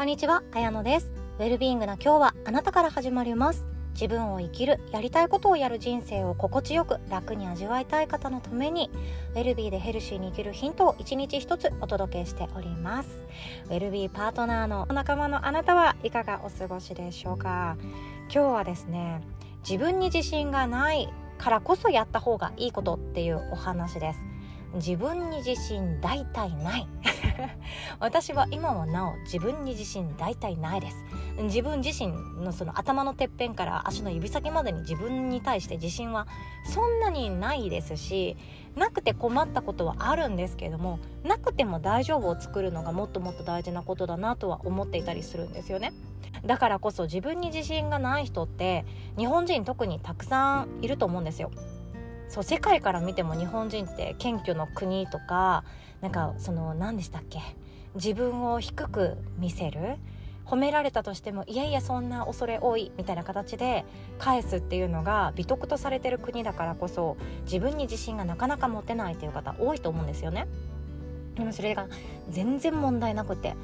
こんにちは、あやのです。ウェルビーイングな今日はあなたから始まります。自分を生きる、やりたいことをやる人生を心地よく楽に味わいたい方のためにウェルビーでヘルシーに生きるヒントを一日一つお届けしております。ウェルビーパートナーの仲間のあなたはいかがお過ごしでしょうか。今日はですね自分に自信がないからこそやった方がいいことっていうお話です。自分に自信大体ない。私は今もなお自分に自信大体ないです。自分自身のその頭のてっぺんから足の指先までに自分に対して自信はそんなにないですしなくて困ったことはあるんですけれどもなくても大丈夫を作るのがもっともっと大事なことだなとは思っていたりするんですよね。だからこそ自分に自信がない人って日本人特にたくさんいると思うんですよ。そう世界から見ても日本人って謙虚の国とかなんかその何でしたっけ？自分を低く見せる？褒められたとしてもいやいやそんな恐れ多いみたいな形で返すっていうのが美徳とされてる国だからこそ自分に自信がなかなか持てないっていう方多いと思うんですよね。でもそれが全然問題なくて。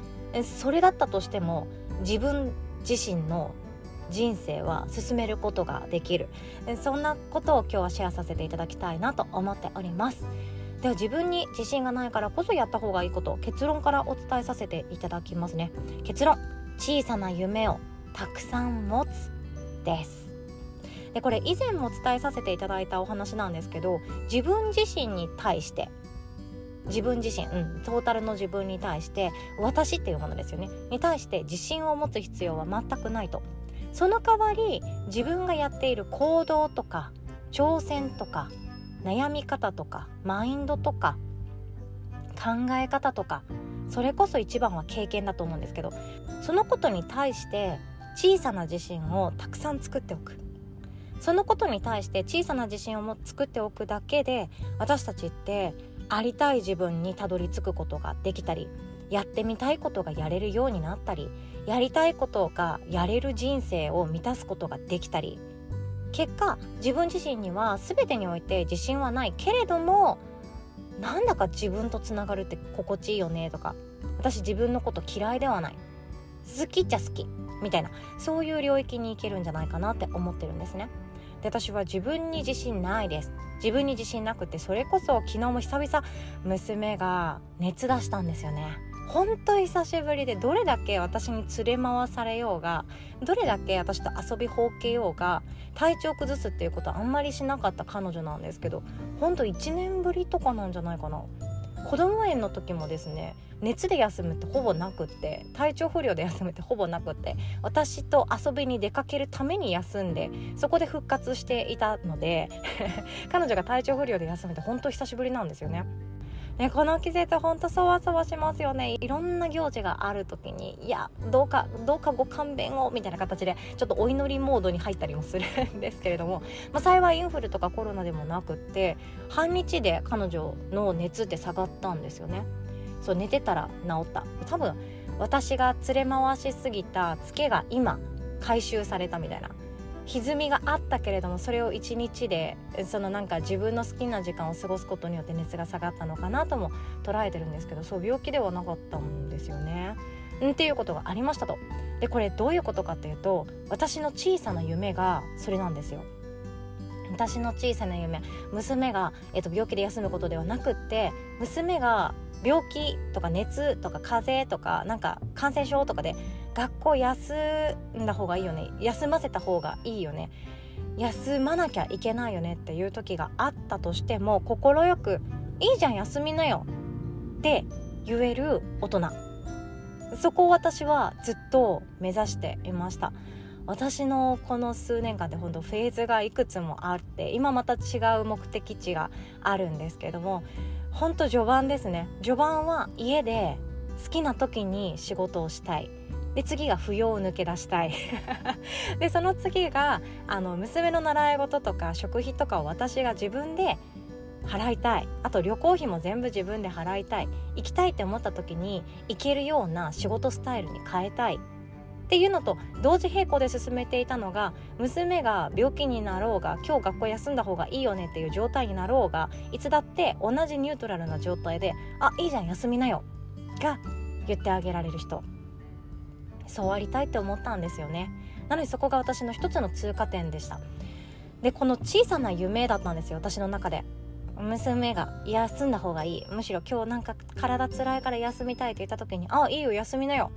それだったとしても自分自身の人生は進めることができる。そんなことを今日はシェアさせていただきたいなと思っております。では自分に自信がないからこそやった方がいいこと結論からお伝えさせていただきますね。結論小さな夢をたくさん持つです。でこれ以前も伝えさせていただいたお話なんですけど自分自身に対して自分自身、うん、トータルの自分に対して私っていうものですよね。に対して自信を持つ必要は全くないとその代わり自分がやっている行動とか挑戦とか悩み方とかマインドとか考え方とかそれこそ一番は経験だと思うんですけどそのことに対して小さな自信をたくさん作っておく。そのことに対して小さな自信をも作っておくだけで私たちってありたい自分にたどり着くことができたりやってみたいことがやれるようになったりやりたいことがやれる人生を満たすことができたり結果自分自身には全てにおいて自信はないけれどもなんだか自分とつながるって心地いいよねとか私自分のこと嫌いではない好きっちゃ好きみたいなそういう領域に行けるんじゃないかなって思ってるんですね。で私は自分に自信ないです。自分に自信なくてそれこそ昨日も久々娘が熱出したんですよね。本当久しぶりでどれだけ私に連れ回されようがどれだけ私と遊びほうけようが体調崩すっていうことはあんまりしなかった彼女なんですけど本当1年ぶりとかなんじゃないかな子供園の時もですね熱で休むってほぼなくって体調不良で休むってほぼなくって私と遊びに出かけるために休んでそこで復活していたので 彼女が体調不良で休むって本当久しぶりなんですよね。ね、この季節ほんとそわそわしますよね。いろんな行事がある時にいやどうかどうかご勘弁をみたいな形でちょっとお祈りモードに入ったりもするんですけれども、まあ、幸いインフルとかコロナでもなくって半日で彼女の熱って下がったんですよね。そう寝てたら治った。多分私が連れ回しすぎたツケが今回収されたみたいな。歪みがあったけれどもそれを一日でそのなんか自分の好きな時間を過ごすことによって熱が下がったのかなとも捉えてるんですけどそう病気ではなかったんですよね。んっていうことがありましたと。でこれどういうことかっていうと私の小さな夢がそれなんですよ。私の小さな夢娘が、えっと、病気で休むことではなくって娘が病気とか熱とか風邪とかなんか感染症とかで学校休んだ方がいいよね。休ませた方がいいよね。休まなきゃいけないよねっていう時があったとしても快く「いいじゃん休みなよ」って言える大人。そこを私はずっと目指していました。私のこの数年間で本当フェーズがいくつもあって今また違う目的地があるんですけども本当序盤ですね。序盤は家で好きな時に仕事をしたい。で次が扶養を抜け出したい。でその次があの娘の習い事とか食費とかを私が自分で払いたい。あと旅行費も全部自分で払いたい。行きたいって思った時に行けるような仕事スタイルに変えたい。っていうのと同時並行で進めていたのが娘が病気になろうが今日学校休んだ方がいいよねっていう状態になろうがいつだって同じニュートラルな状態で「あいいじゃん休みなよ」が言ってあげられる人。そうありたいって思ったんですよね。なのでそこが私の一つの通過点でした。でこの小さな夢だったんですよ私の中で。娘が休んだ方がいい。むしろ今日なんか体つらいから休みたいって言った時に「あいいよ休みなよ」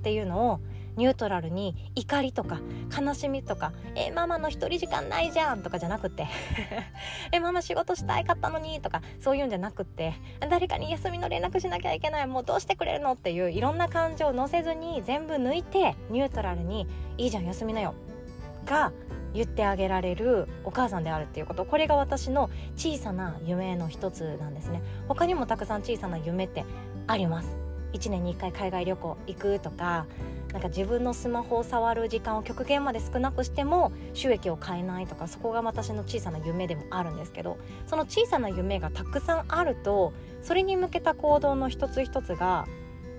っていうのをニュートラルに怒りとか悲しみとか「えママの一人時間ないじゃん」とかじゃなくて「えママ仕事したいかったのに」とかそういうんじゃなくて誰かに休みの連絡しなきゃいけないもうどうしてくれるの？っていういろんな感情を乗せずに全部抜いてニュートラルに「いいじゃん休みなよ」が言ってあげられるお母さんであるっていうこと。これが私の小さな夢の一つなんですね。他にもたくさん小さな夢ってあります。1年に1回海外旅行行くとかなんか自分のスマホを触る時間を極限まで少なくしても収益を変えないとかそこが私の小さな夢でもあるんですけどその小さな夢がたくさんあるとそれに向けた行動の一つ一つが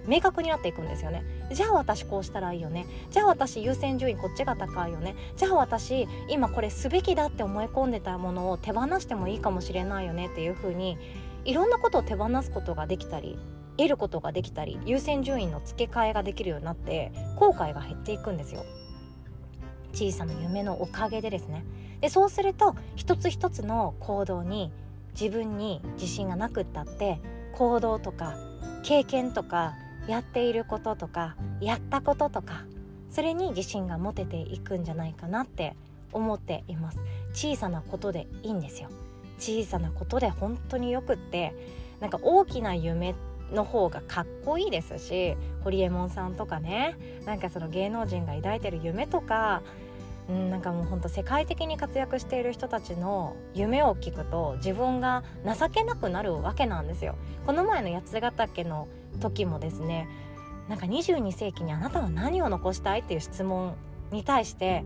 明確になっていくんですよね。じゃあ私こうしたらいいよね。じゃあ私優先順位こっちが高いよね。じゃあ私今これすべきだって思い込んでたものを手放してもいいかもしれないよねっていう風にいろんなことを手放すことができたり得ることができたり優先順位の付け替えができるようになって後悔が減っていくんですよ。小さな夢のおかげでですね。でそうすると一つ一つの行動に自分に自信がなくったって行動とか経験とかやっていることとかやったこととかそれに自信が持てていくんじゃないかなって思っています。小さなことでいいんですよ。小さなことで本当によくってなんか大きな夢の方がかっこいいですしホリエモンさんとかねなんかその芸能人が抱いてる夢とかん、なんかもうほんと世界的に活躍している人たちの夢を聞くと自分が情けなくなるわけなんですよ。この前の八ヶ岳の時もですねなんか22世紀にあなたは何を残したいっていう質問に対して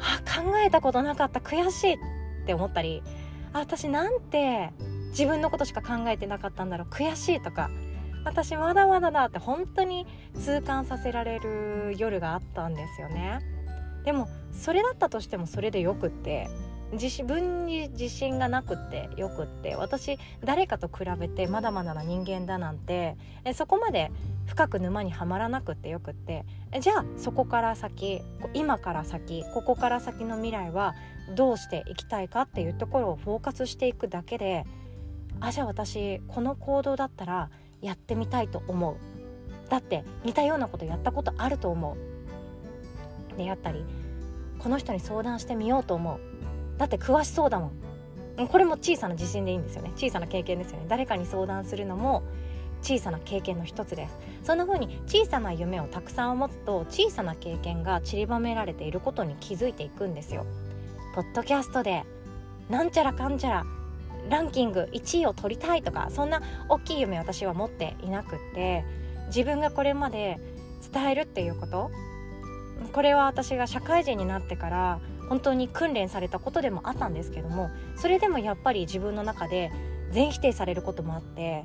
あ考えたことなかった悔しいって思ったりあ私なんて自分のことしか考えてなかったんだろう悔しいとか私まだまだだって本当に痛感させられる夜があったんですよね。でもそれだったとしてもそれでよくって自分に自信がなくってよくって私誰かと比べてまだまだな人間だなんてそこまで深く沼にはまらなくってよくってじゃあそこから先今から先ここから先の未来はどうしていきたいかっていうところをフォーカスしていくだけであじゃあ私この行動だったらやってみたいと思う。だって似たようなことやったことあると思う。であったりこの人に相談してみようと思う。だって詳しそうだもんこれも小さな自信でいいんですよね。小さな経験ですよね。誰かに相談するのも小さな経験の一つです。そんな風に小さな夢をたくさん持つと小さな経験が散りばめられていることに気づいていくんですよ。ポッドキャストでなんちゃらかんちゃらランキング1位を取りたいとかそんな大きい夢私は持っていなくって自分がこれまで伝えるっていうことこれは私が社会人になってから本当に訓練されたことでもあったんですけどもそれでもやっぱり自分の中で全否定されることもあって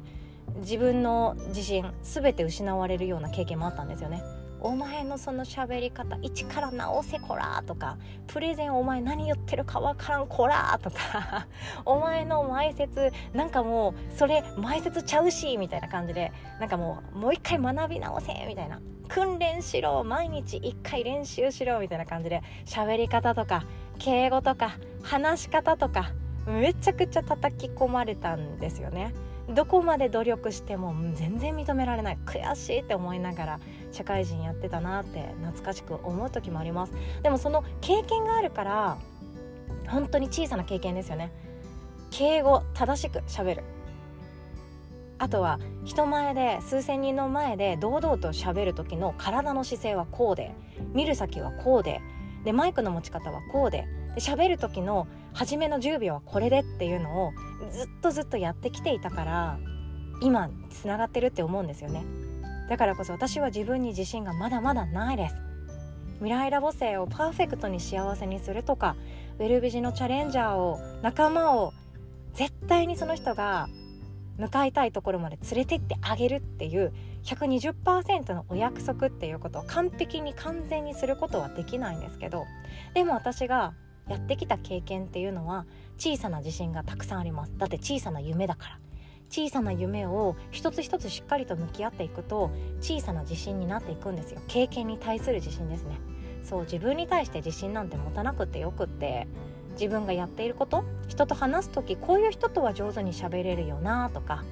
自分の自信全て失われるような経験もあったんですよね。お前のその喋り方一から直せこらとかプレゼンお前何言ってるかわからんこらとか お前の前説なんかもうそれ前説ちゃうしみたいな感じでなんかもうもう一回学び直せみたいな訓練しろ毎日1回練習しろみたいな感じで喋り方とか敬語とか話し方とかめちゃくちゃ叩き込まれたんですよね。どこまで努力しても全然認められない。悔しいって思いながら社会人やってたなって懐かしく思う時もあります。でもその経験があるから本当に小さな経験ですよね。敬語正しくしゃべる。あとは人前で数千人の前で堂々と喋る時の体の姿勢はこうで見る先はこうででマイクの持ち方はこうでで喋る時の初めの10秒はこれでっていうのをずっとずっとやってきていたから今つながってるって思うんですよね。だからこそ私は自分に自信がまだまだないです。未来ラボ生をパーフェクトに幸せにするとかウェルビジのチャレンジャーを仲間を絶対にその人が向かいたいところまで連れてってあげるっていう120%のお約束っていうことを完璧に完全にすることはできないんですけどでも私がやってきた経験っていうのは小さな自信がたくさんあります。だって小さな夢だから。小さな夢を一つ一つしっかりと向き合っていくと小さな自信になっていくんですよ。経験に対する自信ですね。そう自分に対して自信なんて持たなくてよくって自分がやっていること人と話す時こういう人とは上手に喋れるよなとか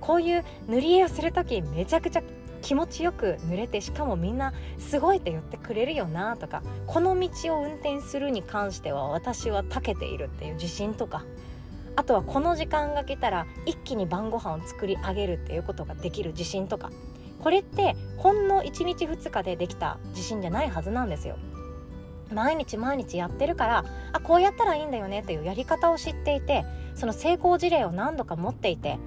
こういう塗り絵をする時めちゃくちゃ気持ちよく塗れてしかもみんなすごいって言ってくれるよなとかこの道を運転するに関しては私は長けているっていう自信とかあとはこの時間が来たら一気に晩ご飯を作り上げるっていうことができる自信とかこれってほんの1日2日でできた自信じゃないはずなんですよ。毎日毎日やってるからあこうやったらいいんだよねっていうやり方を知っていてその成功事例を何度か持っていて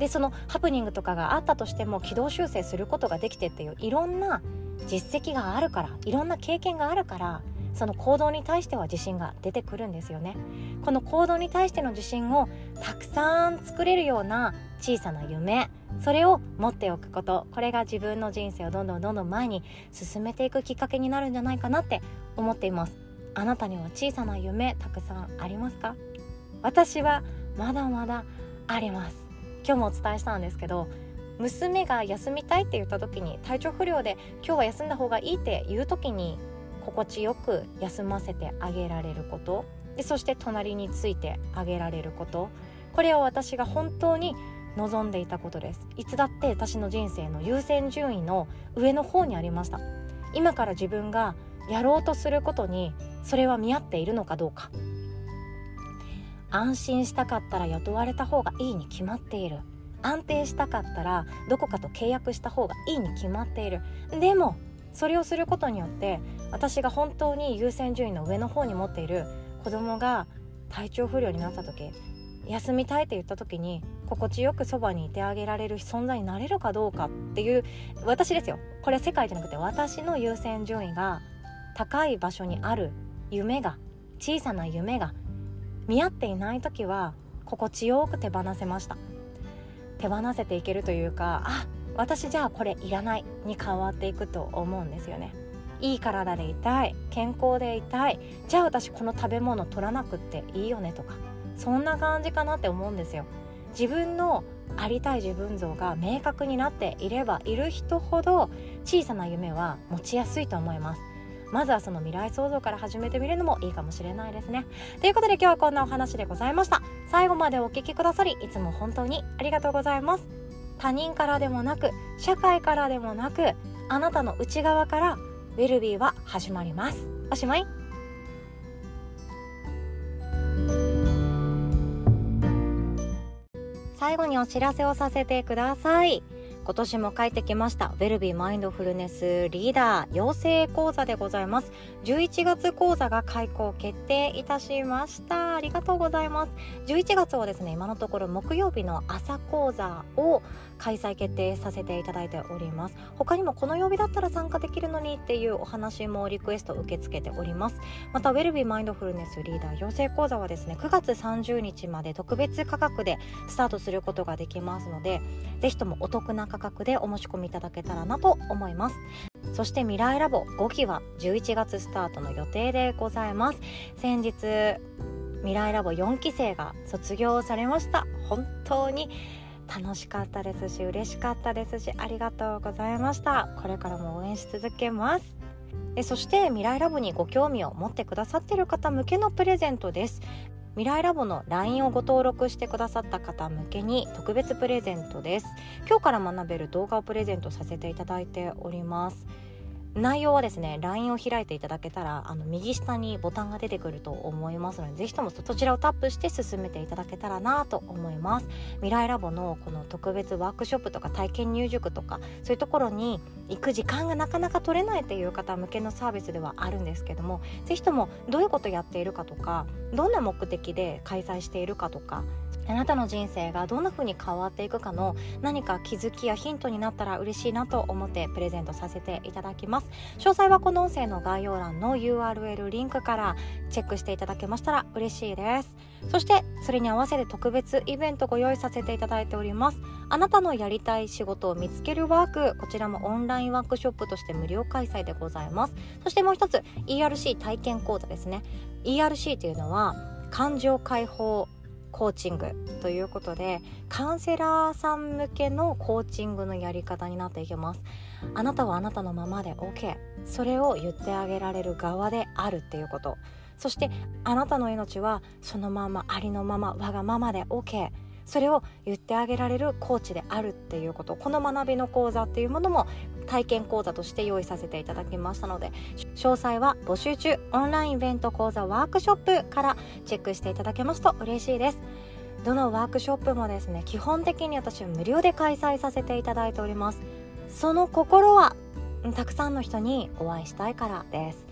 でそのハプニングとかがあったとしても軌道修正することができてっていういろんな実績があるからいろんな経験があるからその行動に対しては自信が出てくるんですよね。この行動に対しての自信をたくさん作れるような小さな夢それを持っておくこと。これが自分の人生をどんどんどんどん前に進めていくきっかけになるんじゃないかなって思っています。あなたには小さな夢たくさんありますか？私はまだまだあります。今日もお伝えしたんですけど娘が休みたいって言った時に体調不良で今日は休んだ方がいいって言う時に心地よく休ませてあげられること。でそして隣についてあげられること。これは私が本当に望んでいたことです。いつだって私の人生の優先順位の上の方にありました。今から自分がやろうとすることにそれは見合っているのかどうか。安心したかったら雇われた方がいいに決まっている。安定したかったらどこかと契約した方がいいに決まっている。でもそれをすることによって私が本当に優先順位の上の方に持っている子供が体調不良になった時休みたいって言った時に心地よくそばにいてあげられる存在になれるかどうかっていう私ですよ。これは世界じゃなくて私の優先順位が高い場所にある夢が小さな夢が見合っていない時は心地よく手放せました。手放せていけるというかあ私じゃあこれいらないに変わっていくと思うんですよね。いい体でいたい健康でいたいじゃあ私この食べ物取らなくっていいよねとかそんな感じかなって思うんですよ。自分のありたい自分像が明確になっていればいる人ほど小さな夢は持ちやすいと思います。まずはその未来創造から始めてみるのもいいかもしれないですね。ということで今日はこんなお話でございました。最後までお聴きくださりいつも本当にありがとうございます。他人からでもなく社会からでもなくあなたの内側からウェルビーは始まります。おしまい。最後にお知らせをさせてください。今年も帰ってきました。ウェルビーマインドフルネスリーダー養成講座でございます。11月講座が開講決定いたしました。ありがとうございます。11月はですね今のところ木曜日の朝講座を開催決定させていただいております。他にもこの曜日だったら参加できるのにっていうお話もリクエスト受け付けております。またウェルビーマインドフルネスリーダー養成講座はですね9月30日まで特別価格でスタートすることができますのでぜひともお得な価格でお申し込みいただけたらなと思います。そして未来ラボ5期は11月スタートの予定でございます。先日未来ラボ4期生が卒業されました。本当に楽しかったですし嬉しかったですしありがとうございました。これからも応援し続けます。そして未来ラボにご興味を持ってくださっている方向けのプレゼントです。未来ラボの LINE をご登録してくださった方向けに特別プレゼントです。今日から学べる動画をプレゼントさせていただいております。内容はですね LINE を開いていただけたらあの右下にボタンが出てくると思いますのでぜひともそちらをタップして進めていただけたらなと思います。未来ラボのこの特別ワークショップとか体験入塾とかそういうところに行く時間がなかなか取れないっていう方向けのサービスではあるんですけどもぜひともどういうことやっているかとかどんな目的で開催しているかとかあなたの人生がどんな風に変わっていくかの何か気づきやヒントになったら嬉しいなと思ってプレゼントさせていただきます。詳細はこの音声の概要欄の URL リンクからチェックしていただけましたら嬉しいです。そしてそれに合わせて特別イベントご用意させていただいております。あなたのやりたい仕事を見つけるワークこちらもオンラインワークショップとして無料開催でございます。そしてもう一つ ERC 体験講座ですね。ERC というのは感情解放コーチングということでカウンセラーさん向けのコーチングのやり方になっていきます。あなたはあなたのままで OK それを言ってあげられる側であるっていうこと。そしてあなたの命はそのままありのままわがままで OK それを言ってあげられるコーチであるっていうことこの学びの講座っていうものも体験講座として用意させていただきましたので詳細は募集中オンラインイベント講座ワークショップからチェックしていただけますと嬉しいです。どのワークショップもですね基本的に私は無料で開催させていただいております。その心はたくさんの人にお会いしたいからです。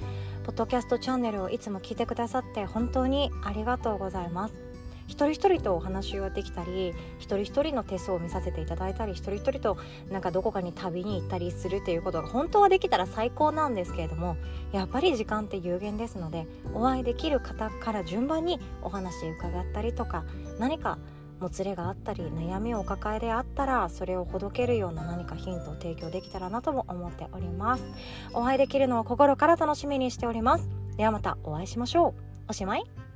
ポッドキャストチャンネルをいつも聞いてくださって本当にありがとうございます。一人一人とお話ができたり一人一人の手相を見させていただいたり一人一人となんかどこかに旅に行ったりするっていうことが本当はできたら最高なんですけれどもやっぱり時間って有限ですのでお会いできる方から順番にお話伺ったりとか何かもつれがあったり悩みをお抱えであったらそれをほどけるような何かヒントを提供できたらなとも思っております。お会いできるのを心から楽しみにしております。ではまたお会いしましょう。おしまい。